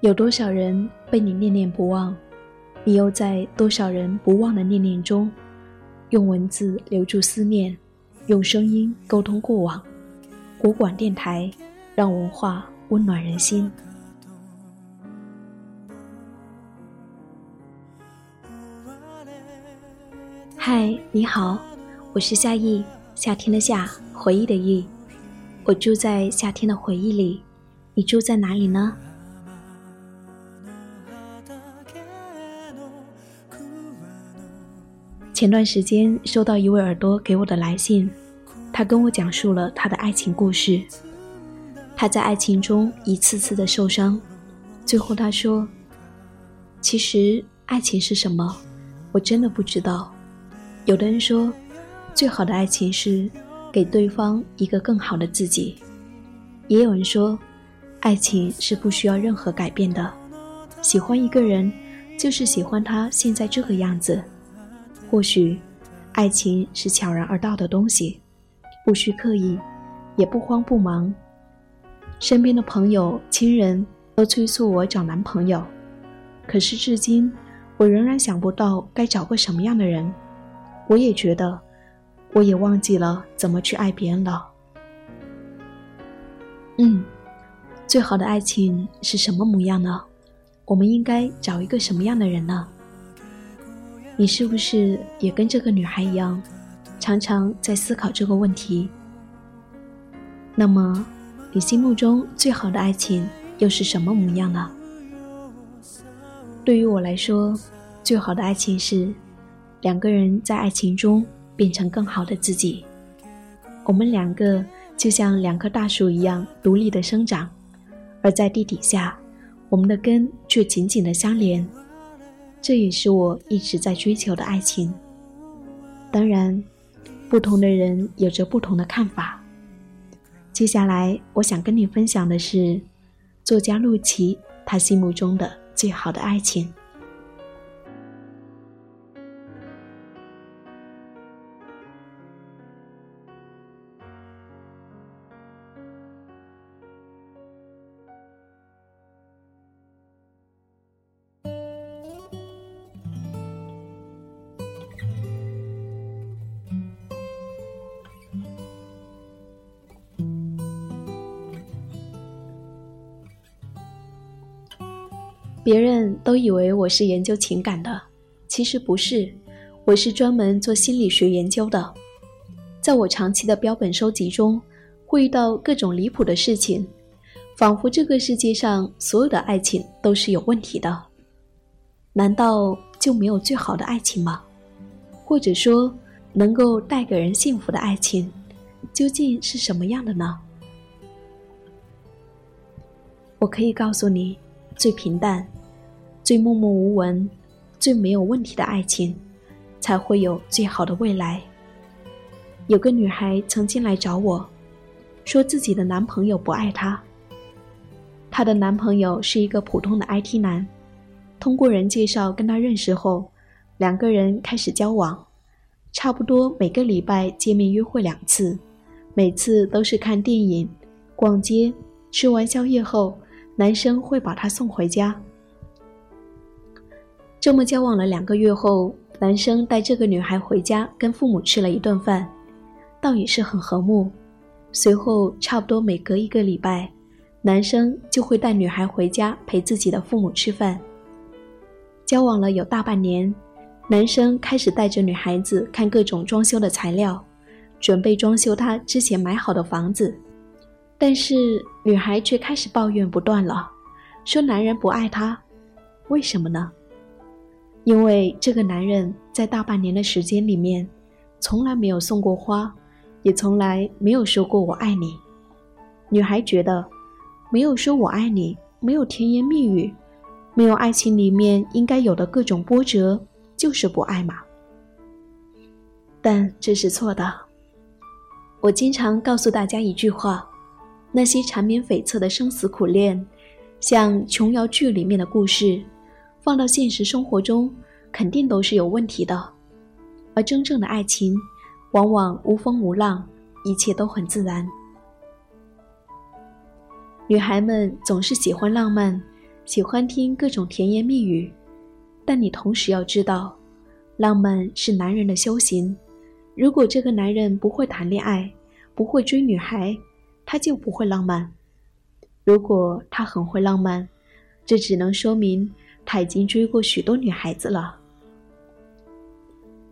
有多少人被你念念不忘？你又在多少人不忘的念念中，用文字留住思念，用声音沟通过往。国广电台，让文化温暖人心。嗨，你好，我是夏意，夏天的夏，回忆的忆。我住在夏天的回忆里，你住在哪里呢？前段时间收到一位耳朵给我的来信，他跟我讲述了他的爱情故事。他在爱情中一次次的受伤，最后他说：“其实爱情是什么，我真的不知道。”有的人说，最好的爱情是给对方一个更好的自己；也有人说，爱情是不需要任何改变的，喜欢一个人就是喜欢他现在这个样子。或许，爱情是悄然而到的东西，不需刻意，也不慌不忙。身边的朋友、亲人都催促我找男朋友，可是至今，我仍然想不到该找个什么样的人。我也觉得，我也忘记了怎么去爱别人了。嗯，最好的爱情是什么模样呢？我们应该找一个什么样的人呢？你是不是也跟这个女孩一样，常常在思考这个问题？那么，你心目中最好的爱情又是什么模样呢？对于我来说，最好的爱情是两个人在爱情中变成更好的自己。我们两个就像两棵大树一样独立的生长，而在地底下，我们的根却紧紧的相连。这也是我一直在追求的爱情。当然，不同的人有着不同的看法。接下来，我想跟你分享的是作家陆琪他心目中的最好的爱情。别人都以为我是研究情感的，其实不是，我是专门做心理学研究的。在我长期的标本收集中，会遇到各种离谱的事情，仿佛这个世界上所有的爱情都是有问题的。难道就没有最好的爱情吗？或者说，能够带给人幸福的爱情，究竟是什么样的呢？我可以告诉你，最平淡。最默默无闻、最没有问题的爱情，才会有最好的未来。有个女孩曾经来找我，说自己的男朋友不爱她。她的男朋友是一个普通的 IT 男，通过人介绍跟她认识后，两个人开始交往，差不多每个礼拜见面约会两次，每次都是看电影、逛街，吃完宵夜后，男生会把她送回家。这么交往了两个月后，男生带这个女孩回家跟父母吃了一顿饭，倒也是很和睦。随后差不多每隔一个礼拜，男生就会带女孩回家陪自己的父母吃饭。交往了有大半年，男生开始带着女孩子看各种装修的材料，准备装修他之前买好的房子，但是女孩却开始抱怨不断了，说男人不爱她，为什么呢？因为这个男人在大半年的时间里面，从来没有送过花，也从来没有说过“我爱你”。女孩觉得，没有说我爱你，没有甜言蜜语，没有爱情里面应该有的各种波折，就是不爱嘛。但这是错的。我经常告诉大家一句话：那些缠绵悱恻的生死苦恋，像琼瑶剧里面的故事。放到现实生活中，肯定都是有问题的。而真正的爱情，往往无风无浪，一切都很自然。女孩们总是喜欢浪漫，喜欢听各种甜言蜜语，但你同时要知道，浪漫是男人的修行。如果这个男人不会谈恋爱，不会追女孩，他就不会浪漫。如果他很会浪漫，这只能说明他已经追过许多女孩子了。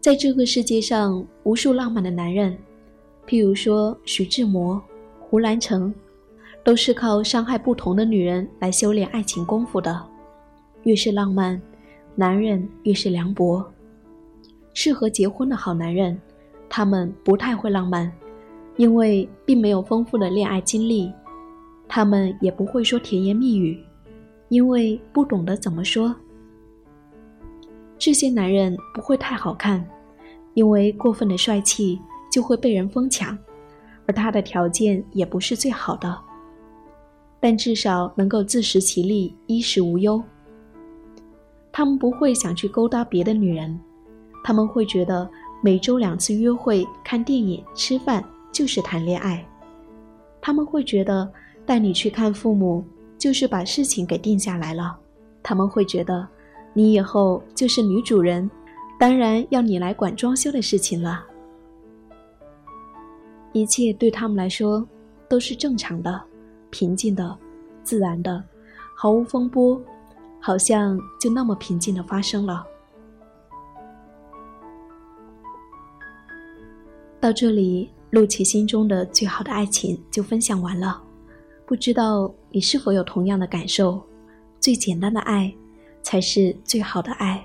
在这个世界上，无数浪漫的男人，譬如说徐志摩、胡兰成，都是靠伤害不同的女人来修炼爱情功夫的。越是浪漫，男人越是凉薄。适合结婚的好男人，他们不太会浪漫，因为并没有丰富的恋爱经历；他们也不会说甜言蜜语，因为不懂得怎么说。这些男人不会太好看。因为过分的帅气就会被人疯抢，而他的条件也不是最好的，但至少能够自食其力，衣食无忧。他们不会想去勾搭别的女人，他们会觉得每周两次约会、看电影、吃饭就是谈恋爱，他们会觉得带你去看父母就是把事情给定下来了，他们会觉得你以后就是女主人。当然要你来管装修的事情了。一切对他们来说都是正常的、平静的、自然的，毫无风波，好像就那么平静的发生了。到这里，陆琪心中的最好的爱情就分享完了。不知道你是否有同样的感受？最简单的爱，才是最好的爱。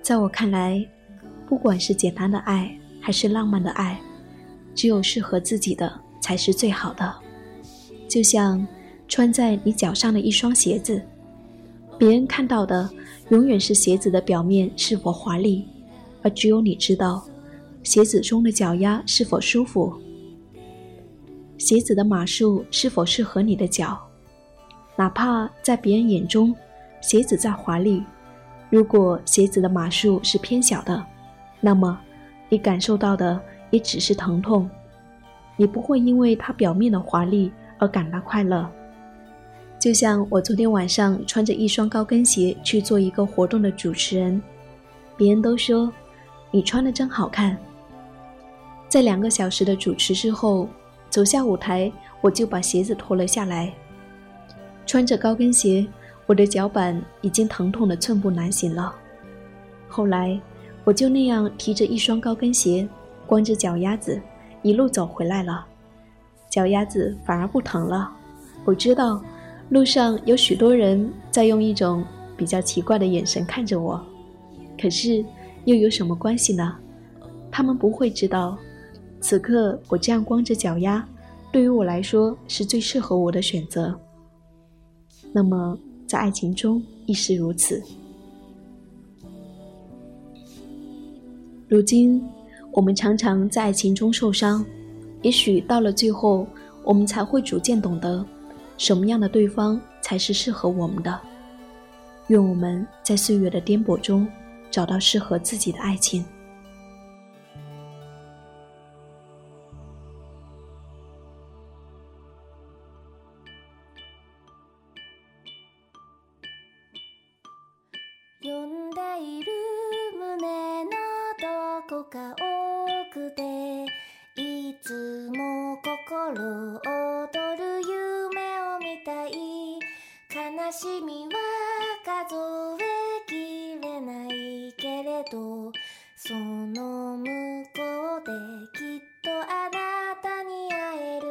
在我看来，不管是简单的爱还是浪漫的爱，只有适合自己的才是最好的。就像穿在你脚上的一双鞋子，别人看到的永远是鞋子的表面是否华丽，而只有你知道鞋子中的脚丫是否舒服，鞋子的码数是否适合你的脚。哪怕在别人眼中，鞋子再华丽。如果鞋子的码数是偏小的，那么你感受到的也只是疼痛，你不会因为它表面的华丽而感到快乐。就像我昨天晚上穿着一双高跟鞋去做一个活动的主持人，别人都说你穿的真好看。在两个小时的主持之后，走下舞台，我就把鞋子脱了下来，穿着高跟鞋。我的脚板已经疼痛的寸步难行了。后来，我就那样提着一双高跟鞋，光着脚丫子，一路走回来了。脚丫子反而不疼了。我知道，路上有许多人在用一种比较奇怪的眼神看着我，可是又有什么关系呢？他们不会知道，此刻我这样光着脚丫，对于我来说是最适合我的选择。那么。在爱情中亦是如此。如今，我们常常在爱情中受伤，也许到了最后，我们才会逐渐懂得，什么样的对方才是适合我们的。愿我们在岁月的颠簸中，找到适合自己的爱情。しみは数えきれないけれ その向こうできっとあなたに会える。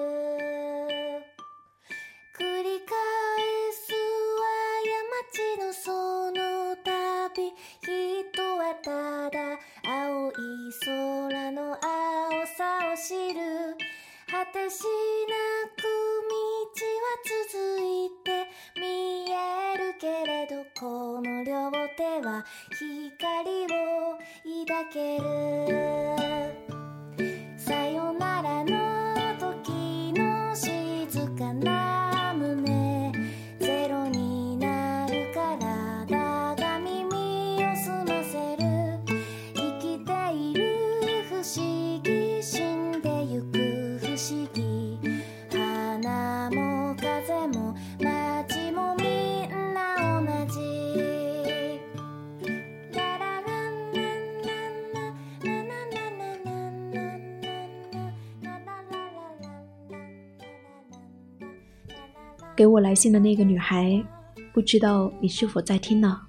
繰り返すは山地のその旅人はただ青い空の青さを知る。果てしなく道は続いて見えるけれどこの両手はを抱ける。さよならの時の静かな胸。ゼロになるからだが耳を澄ませる。生きている不思議死んでゆく不思議。给我来信的那个女孩，不知道你是否在听呢？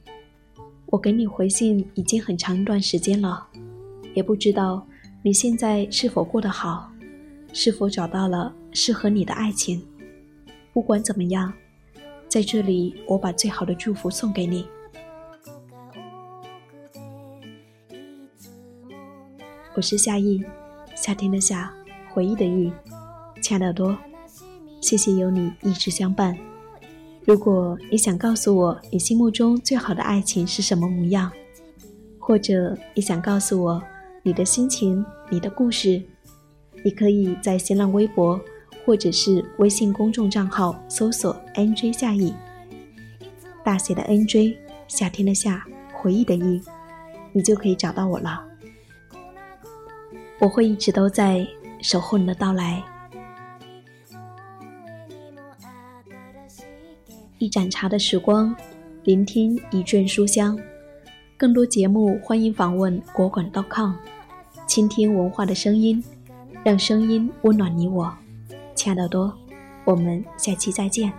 我给你回信已经很长一段时间了，也不知道你现在是否过得好，是否找到了适合你的爱情。不管怎么样，在这里我把最好的祝福送给你。我是夏意，夏天的夏，回忆的忆，亲爱的耳朵，谢谢有你一直相伴。如果你想告诉我你心目中最好的爱情是什么模样，或者你想告诉我你的心情、你的故事，你可以在新浪微博或者是微信公众账号搜索 “nj 夏意”，大写的 “nj”，夏天的夏，回忆的忆，你就可以找到我了。我会一直都在守候你的到来。一盏茶的时光，聆听一卷书香。更多节目，欢迎访问国馆 .com，倾听文化的声音，让声音温暖你我。亲爱的多，我们下期再见。